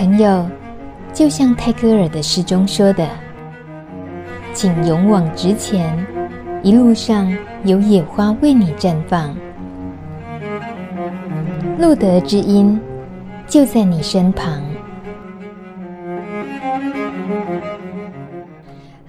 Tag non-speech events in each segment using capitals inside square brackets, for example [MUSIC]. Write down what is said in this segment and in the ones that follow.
朋友，就像泰戈尔的诗中说的：“请勇往直前，一路上有野花为你绽放。”路德之音就在你身旁。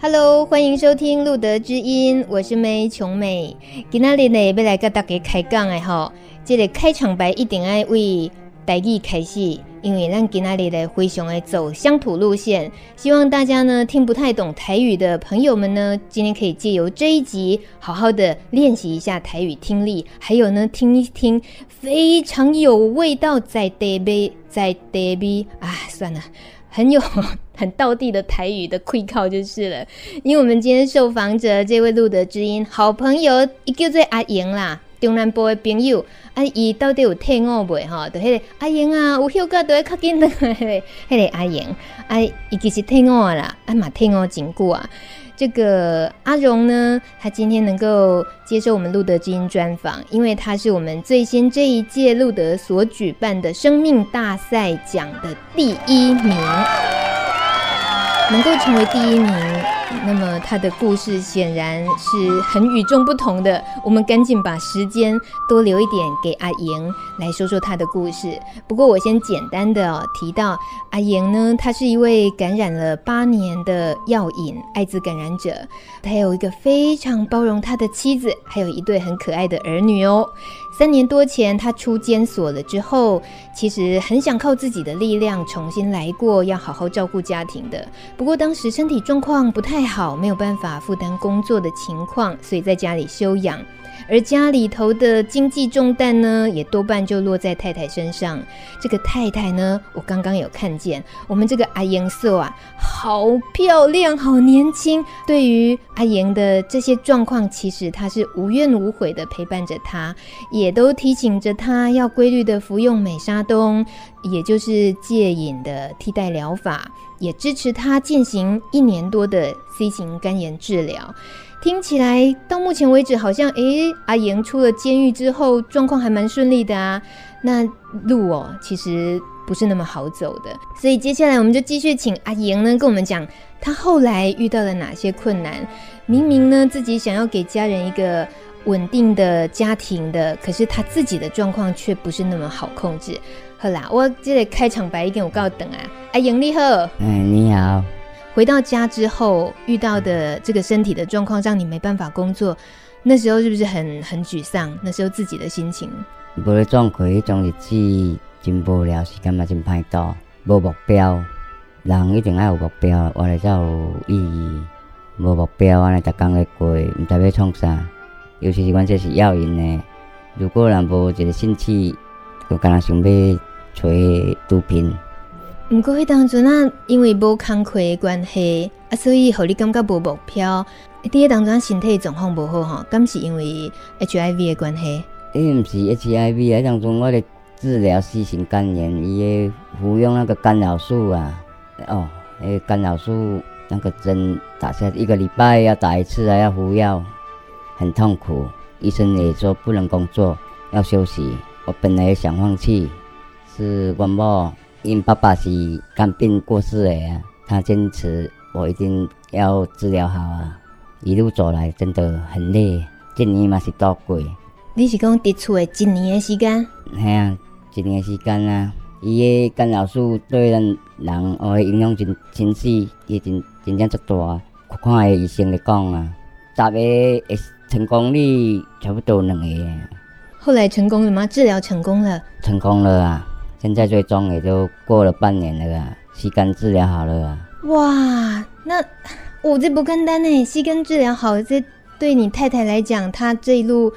Hello，欢迎收听路德之音，我是梅琼美。今天呢，要来跟大家开讲的吼，这个开场白一定要为台语开始，因为咱今天呢非常的走乡土路线，希望大家呢听不太懂台语的朋友们呢，今天可以借由这一集，好好的练习一下台语听力，还有呢听一听非常有味道在地味在地味啊，算了。[LAUGHS] 很有很道地的台语的气口就是了，因为我们今天受访者这位路德之音好朋友，伊叫做阿莹啦，中南部的朋友，啊，伊到底有退伍未哈？就迄个阿莹啊，有休假都会较紧的，迄个 [LAUGHS] 迄个阿莹，啊，伊其实退伍啦，啊嘛退伍真久啊。这个阿荣呢，他今天能够接受我们路德知音专访，因为他是我们最新这一届路德所举办的生命大赛奖的第一名，能够成为第一名。那么他的故事显然是很与众不同的。我们赶紧把时间多留一点给阿莹来说说他的故事。不过我先简单的哦提到阿莹呢，他是一位感染了八年的药瘾艾滋感染者，他有一个非常包容他的妻子，还有一对很可爱的儿女哦。三年多前他出监所了之后，其实很想靠自己的力量重新来过，要好好照顾家庭的。不过当时身体状况不太。好，没有办法负担工作的情况，所以在家里休养。而家里头的经济重担呢，也多半就落在太太身上。这个太太呢，我刚刚有看见，我们这个阿颜色啊，好漂亮，好年轻。对于阿莹的这些状况，其实她是无怨无悔的陪伴着她，也都提醒着她要规律的服用美沙东，也就是戒瘾的替代疗法。也支持他进行一年多的 C 型肝炎治疗，听起来到目前为止好像，诶，阿莹出了监狱之后状况还蛮顺利的啊。那路哦，其实不是那么好走的，所以接下来我们就继续请阿莹呢跟我们讲，他后来遇到了哪些困难。明明呢自己想要给家人一个稳定的家庭的，可是他自己的状况却不是那么好控制。好啦，我这个开场白已经有告等啊，阿莹你好，嗯，你好。回到家之后遇到的这个身体的状况，让你没办法工作，那时候是不是很很沮丧？那时候自己的心情，无咧状况，迄种日子真无聊，时间嘛真歹度，无目标，人一定爱有目标，活咧才有意义。无目标，安尼逐工咧过，毋知要创啥。尤其是阮这是药瘾呢，如果人无一个兴趣，就敢若想要。吹毒品，毋过迄当阵啊，因为无工课的关系啊，所以互你感觉无目标。伫迄当阵身体状况无好吼，敢是因为 HIV 的关系？诶，毋是 HIV，迄当阵我咧治疗 C 型肝炎，伊诶服用那个干扰素啊，哦，诶干扰素那个针打下一个礼拜要打一次啊，要服药，很痛苦。医生也说不能工作，要休息。我本来想放弃。是阮某，因爸爸是肝病过世的啊，他坚持我一定要治疗好啊。一路走来真的很累，一年嘛是多过。你是讲伫厝的一年的时间？系啊，一年的时间啊。伊个干扰素对咱人哦影响真真细，也真真正足大。看个医生咧讲啊，十个诶成功率差不多两个。后来成功了吗？治疗成功了？成功了啊。现在最终也就过了半年了啊，吸肝治疗好了啊！哇，那我、这不简单呢，吸肝治疗好，这对你太太来讲，她这一路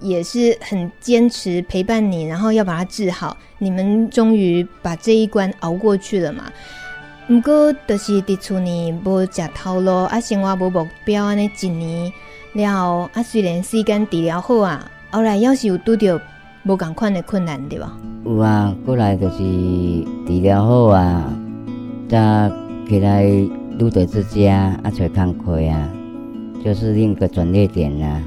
也是很坚持陪伴你，然后要把它治好。你们终于把这一关熬过去了嘛？不过就是伫厝里无食头路，啊，生活无目标，安尼一年了，啊，虽然吸肝治疗好啊，后来要是有拄着。无共款的困难对吧？有啊，过来就是治疗好啊，再起来露德之家啊，找工课啊，就是另一个转捩点啊。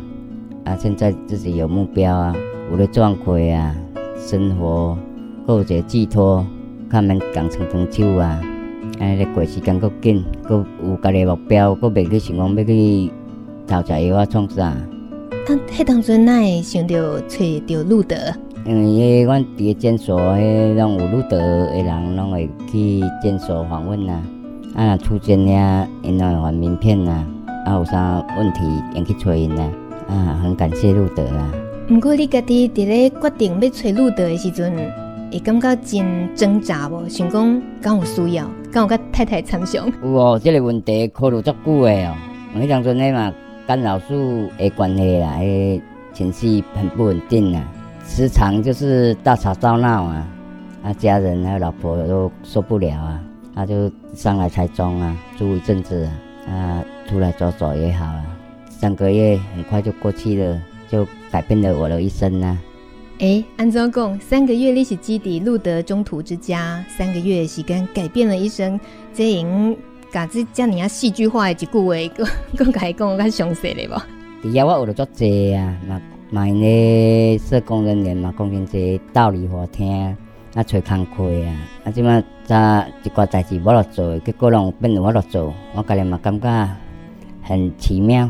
啊，现在自己有目标啊，有了状况啊，生活够些寄托，较免共伸长手啊，安尼咧过时间搁紧，搁有家己目标，搁袂去想讲要去偷食药啊创啥。啊，迄当阵哪会想到找着路德？因为迄阮伫个诊所，迄拢有路德的人，拢会去诊所访问呐。啊，若出诊遐，因拢会还名片呐。啊，有啥问题，用去找因呐。啊，很感谢路德啊。毋过你家己伫咧决定要找路德的时阵，会感觉真挣扎无？想讲敢有需要，敢有甲太太参详？有哦，这个问题考虑足久诶哦。迄当阵诶嘛，干扰素诶关系啦，迄情绪很不稳定啊。时常就是大吵大闹啊，啊，家人还有老婆都受不了啊，他就上来台中啊住一阵子啊，啊，出来走走也好啊，三个月很快就过去了，就改变了我的一生啊。哎，安怎讲？三个月历史基地路德中途之家，三个月的时间改变了一生，这样搞这这样啊戏剧化的一句话，更甲伊讲较详细咧无？伫遐我学了足济啊，嘛。嘛，因咧社工人员嘛，讲真济道理好听，啊，找工课啊，啊，即马早一寡代志无落做，结果拢变成我落做，我家己嘛感觉很奇妙。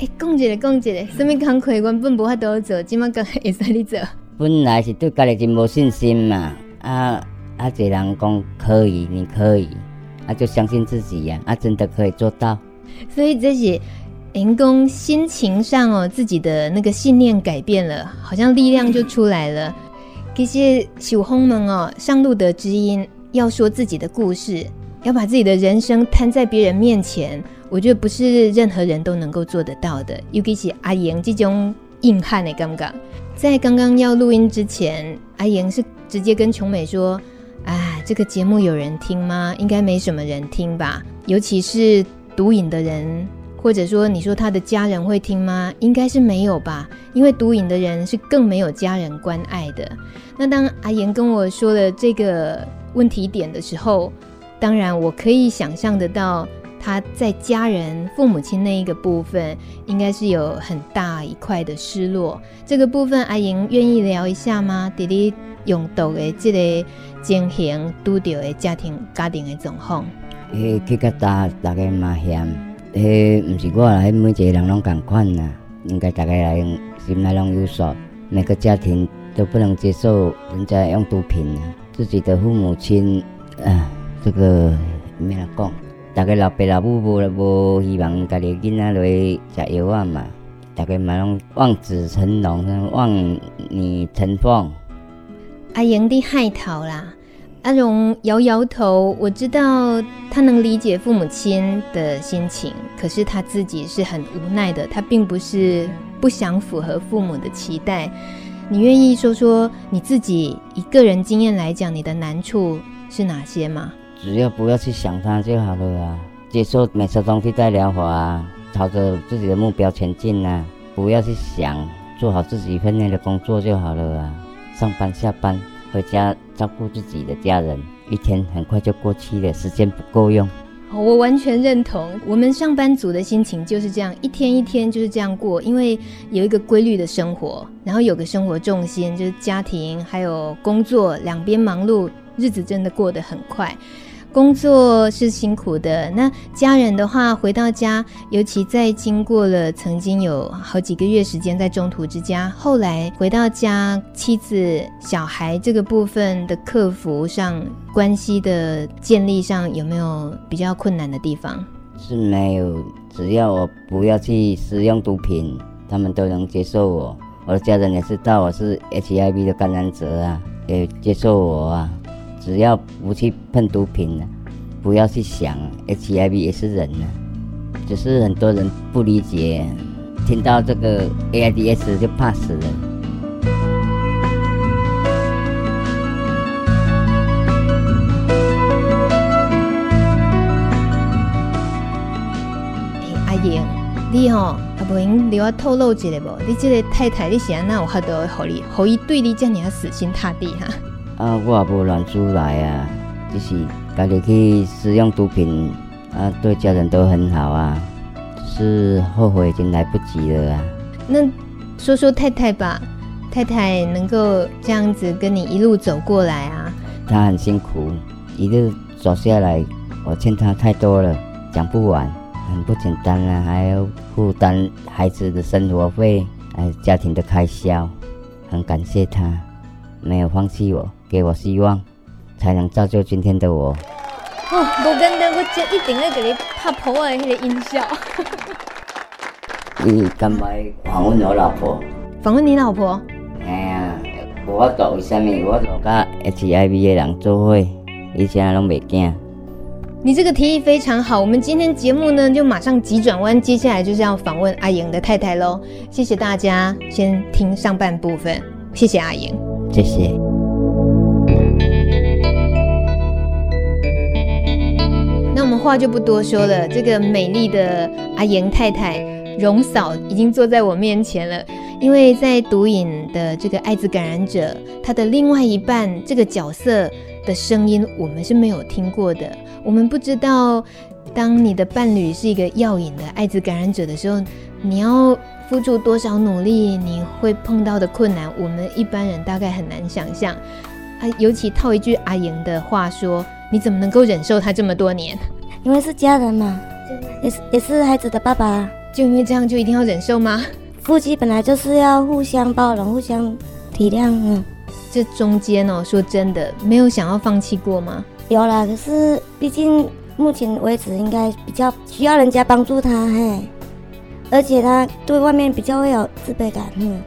诶、欸，讲一个讲一个，什物工课原本无法度做，即马个会使你做？本来是对家己真无信心嘛，啊啊，侪人讲可以，你可以，啊，就相信自己呀，啊，真的可以做到。所以这些。员工心情上哦，自己的那个信念改变了，好像力量就出来了。这些小红们哦，上路的知音要说自己的故事，要把自己的人生摊在别人面前，我觉得不是任何人都能够做得到的。尤其是阿莹这种硬汉的刚刚，在刚刚要录音之前，阿莹是直接跟琼美说：“，这个节目有人听吗？应该没什么人听吧，尤其是毒瘾的人。”或者说，你说他的家人会听吗？应该是没有吧，因为毒瘾的人是更没有家人关爱的。那当阿言跟我说了这个问题点的时候，当然我可以想象得到他在家人、父母亲那一个部分，应该是有很大一块的失落。这个部分，阿莹愿意聊一下吗？弟弟用毒的这个情形，拄到的家庭家庭的状况。诶，这个大大概蛮险。迄毋是我啦，迄每一个人拢共款呐，应该大家来心内拢有数。每个家庭都不能接受人家用毒品啊，自己的父母亲，啊，这个没人讲。大家老爸老母无无希望家己囡仔落去食药啊嘛，大家嘛拢望子成龙，望女成凤。阿莹的害头啦。阿荣摇摇头，我知道他能理解父母亲的心情，可是他自己是很无奈的。他并不是不想符合父母的期待。你愿意说说你自己以个人经验来讲，你的难处是哪些吗？只要不要去想他就好了啊，接受美沙东替代疗法啊，朝着自己的目标前进啊，不要去想，做好自己分内的工作就好了啊，上班下班。回家照顾自己的家人，一天很快就过去了，时间不够用。我完全认同，我们上班族的心情就是这样，一天一天就是这样过，因为有一个规律的生活，然后有个生活重心，就是家庭还有工作两边忙碌，日子真的过得很快。工作是辛苦的，那家人的话，回到家，尤其在经过了曾经有好几个月时间在中途之家，后来回到家，妻子、小孩这个部分的克服上，关系的建立上，有没有比较困难的地方？是没有，只要我不要去使用毒品，他们都能接受我。我的家人也知道我是 HIV 的感染者啊，也接受我啊。只要不去碰毒品，不要去想 HIV 也是人呢，只是很多人不理解，听到这个 AIDS 就怕死了。阿莹，你吼阿不用你我透露一下不？你这个太太你是安那有法度互你，互伊对你这样死心塌地哈？我也不乱出来啊，就是家己去使用毒品啊，对家人都很好啊，是后悔已经来不及了啊。那说说太太吧，太太能够这样子跟你一路走过来啊，她很辛苦，一路走下来，我欠她太多了，讲不完，很不简单啊，还要负担孩子的生活费，还有家庭的开销，很感谢她，没有放弃我，给我希望，才能造就今天的我。哦，不简单，我就一定要给你拍破的那个音效。[LAUGHS] 你干嘛访问我老婆？访问你老婆？哎呀，我做为什么？我做甲 HIV 的人做伙，以前拢袂惊。你这个提议非常好，我们今天节目呢就马上急转弯，接下来就是要访问阿莹的太太喽。谢谢大家，先听上半部分。谢谢阿莹，谢谢。话就不多说了，这个美丽的阿莹太太荣嫂已经坐在我面前了。因为在毒瘾的这个艾滋感染者，他的另外一半这个角色的声音，我们是没有听过的。我们不知道，当你的伴侣是一个药瘾的艾滋感染者的时候，你要付出多少努力，你会碰到的困难，我们一般人大概很难想象。啊，尤其套一句阿莹的话说，你怎么能够忍受他这么多年？因为是家人嘛，也是也是孩子的爸爸，就因为这样就一定要忍受吗？夫妻本来就是要互相包容、互相体谅。嗯，这中间哦，说真的，没有想要放弃过吗？有啦，可是毕竟目前为止应该比较需要人家帮助他，嘿，而且他对外面比较会有自卑感，嗯，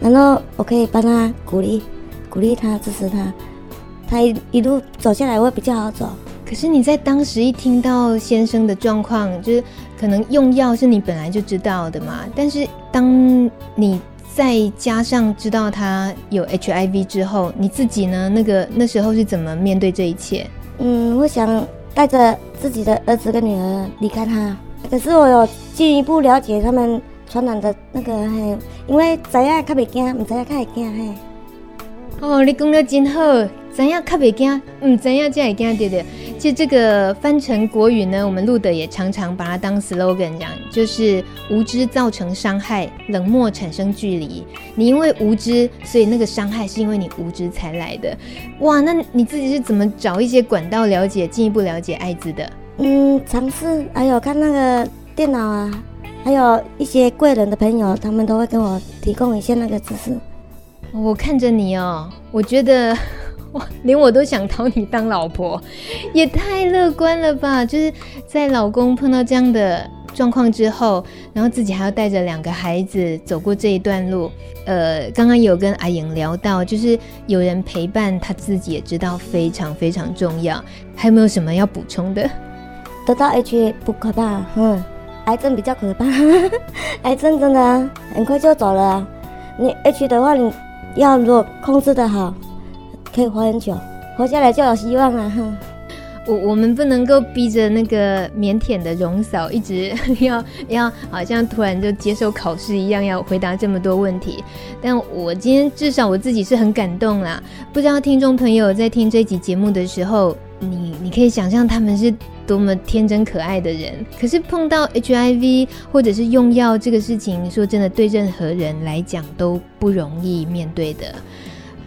然后我可以帮他鼓励、鼓励他、支持他，他一一路走下来会比较好走。可是你在当时一听到先生的状况，就是可能用药是你本来就知道的嘛，但是当你再加上知道他有 HIV 之后，你自己呢？那个那时候是怎么面对这一切？嗯，我想带着自己的儿子跟女儿离开他，可是我有进一步了解他们传染的那个，嘿，因为知影较袂惊，唔知影较会惊，嘿。哦，你讲得真好，知影较袂惊，唔知影才会惊，对对。其实这个翻成国语呢，我们录的也常常把它当 slogan 讲，就是无知造成伤害，冷漠产生距离。你因为无知，所以那个伤害是因为你无知才来的。哇，那你自己是怎么找一些管道了解，进一步了解艾滋的？嗯，尝试，还有看那个电脑啊，还有一些贵人的朋友，他们都会跟我提供一些那个知识。我看着你哦，我觉得。[LAUGHS] 哇，连我都想讨你当老婆，也太乐观了吧！就是在老公碰到这样的状况之后，然后自己还要带着两个孩子走过这一段路。呃，刚刚有跟阿颖聊到，就是有人陪伴，他自己也知道非常非常重要。还有没有什么要补充的？得到 H 不可怕，嗯，癌症比较可怕。[LAUGHS] 癌症真的很快就走了，你 H 的话，你要如果控制得好。可以活很久，活下来就有希望了。哈，我我们不能够逼着那个腼腆的荣嫂一直要 [LAUGHS] 要，好像突然就接受考试一样，要回答这么多问题。但我今天至少我自己是很感动啦。不知道听众朋友在听这集节目的时候，你你可以想象他们是多么天真可爱的人。可是碰到 HIV 或者是用药这个事情，说真的，对任何人来讲都不容易面对的。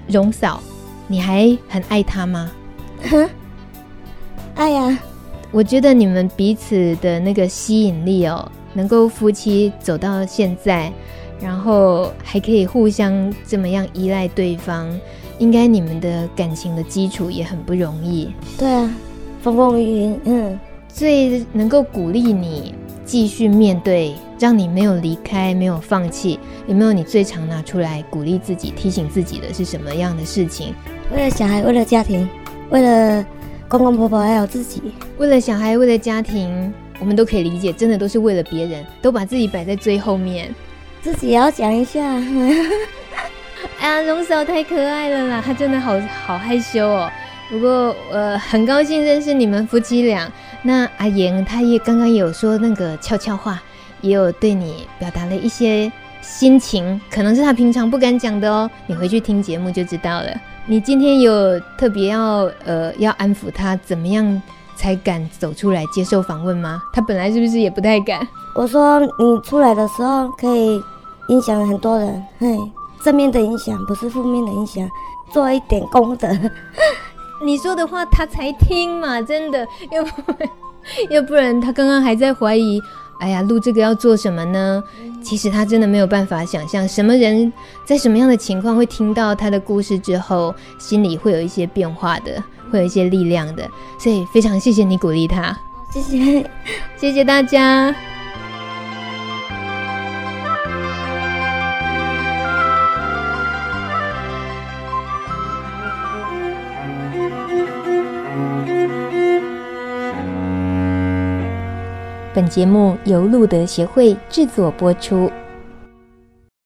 荣嫂。你还很爱他吗？哼，爱呀！我觉得你们彼此的那个吸引力哦，能够夫妻走到现在，然后还可以互相这么样依赖对方，应该你们的感情的基础也很不容易。对啊，风风雨雨，嗯，最能够鼓励你继续面对，让你没有离开，没有放弃，有没有你最常拿出来鼓励自己、提醒自己的是什么样的事情？为了小孩，为了家庭，为了公公婆婆，还有自己。为了小孩，为了家庭，我们都可以理解，真的都是为了别人，都把自己摆在最后面。自己也要讲一下。哎呀，荣嫂太可爱了啦，她真的好好害羞哦。不过，呃，很高兴认识你们夫妻俩。那阿莹，她也刚刚有说那个悄悄话，也有对你表达了一些心情，可能是她平常不敢讲的哦。你回去听节目就知道了。你今天有特别要呃要安抚他，怎么样才敢走出来接受访问吗？他本来是不是也不太敢？我说你出来的时候可以影响很多人，嘿，正面的影响不是负面的影响，做一点功德，[LAUGHS] 你说的话他才听嘛，真的，要不然，要不然他刚刚还在怀疑，哎呀，录这个要做什么呢？其实他真的没有办法想象，什么人在什么样的情况会听到他的故事之后，心里会有一些变化的，会有一些力量的。所以非常谢谢你鼓励他，谢谢，谢谢大家。本节目由路德协会制作播出。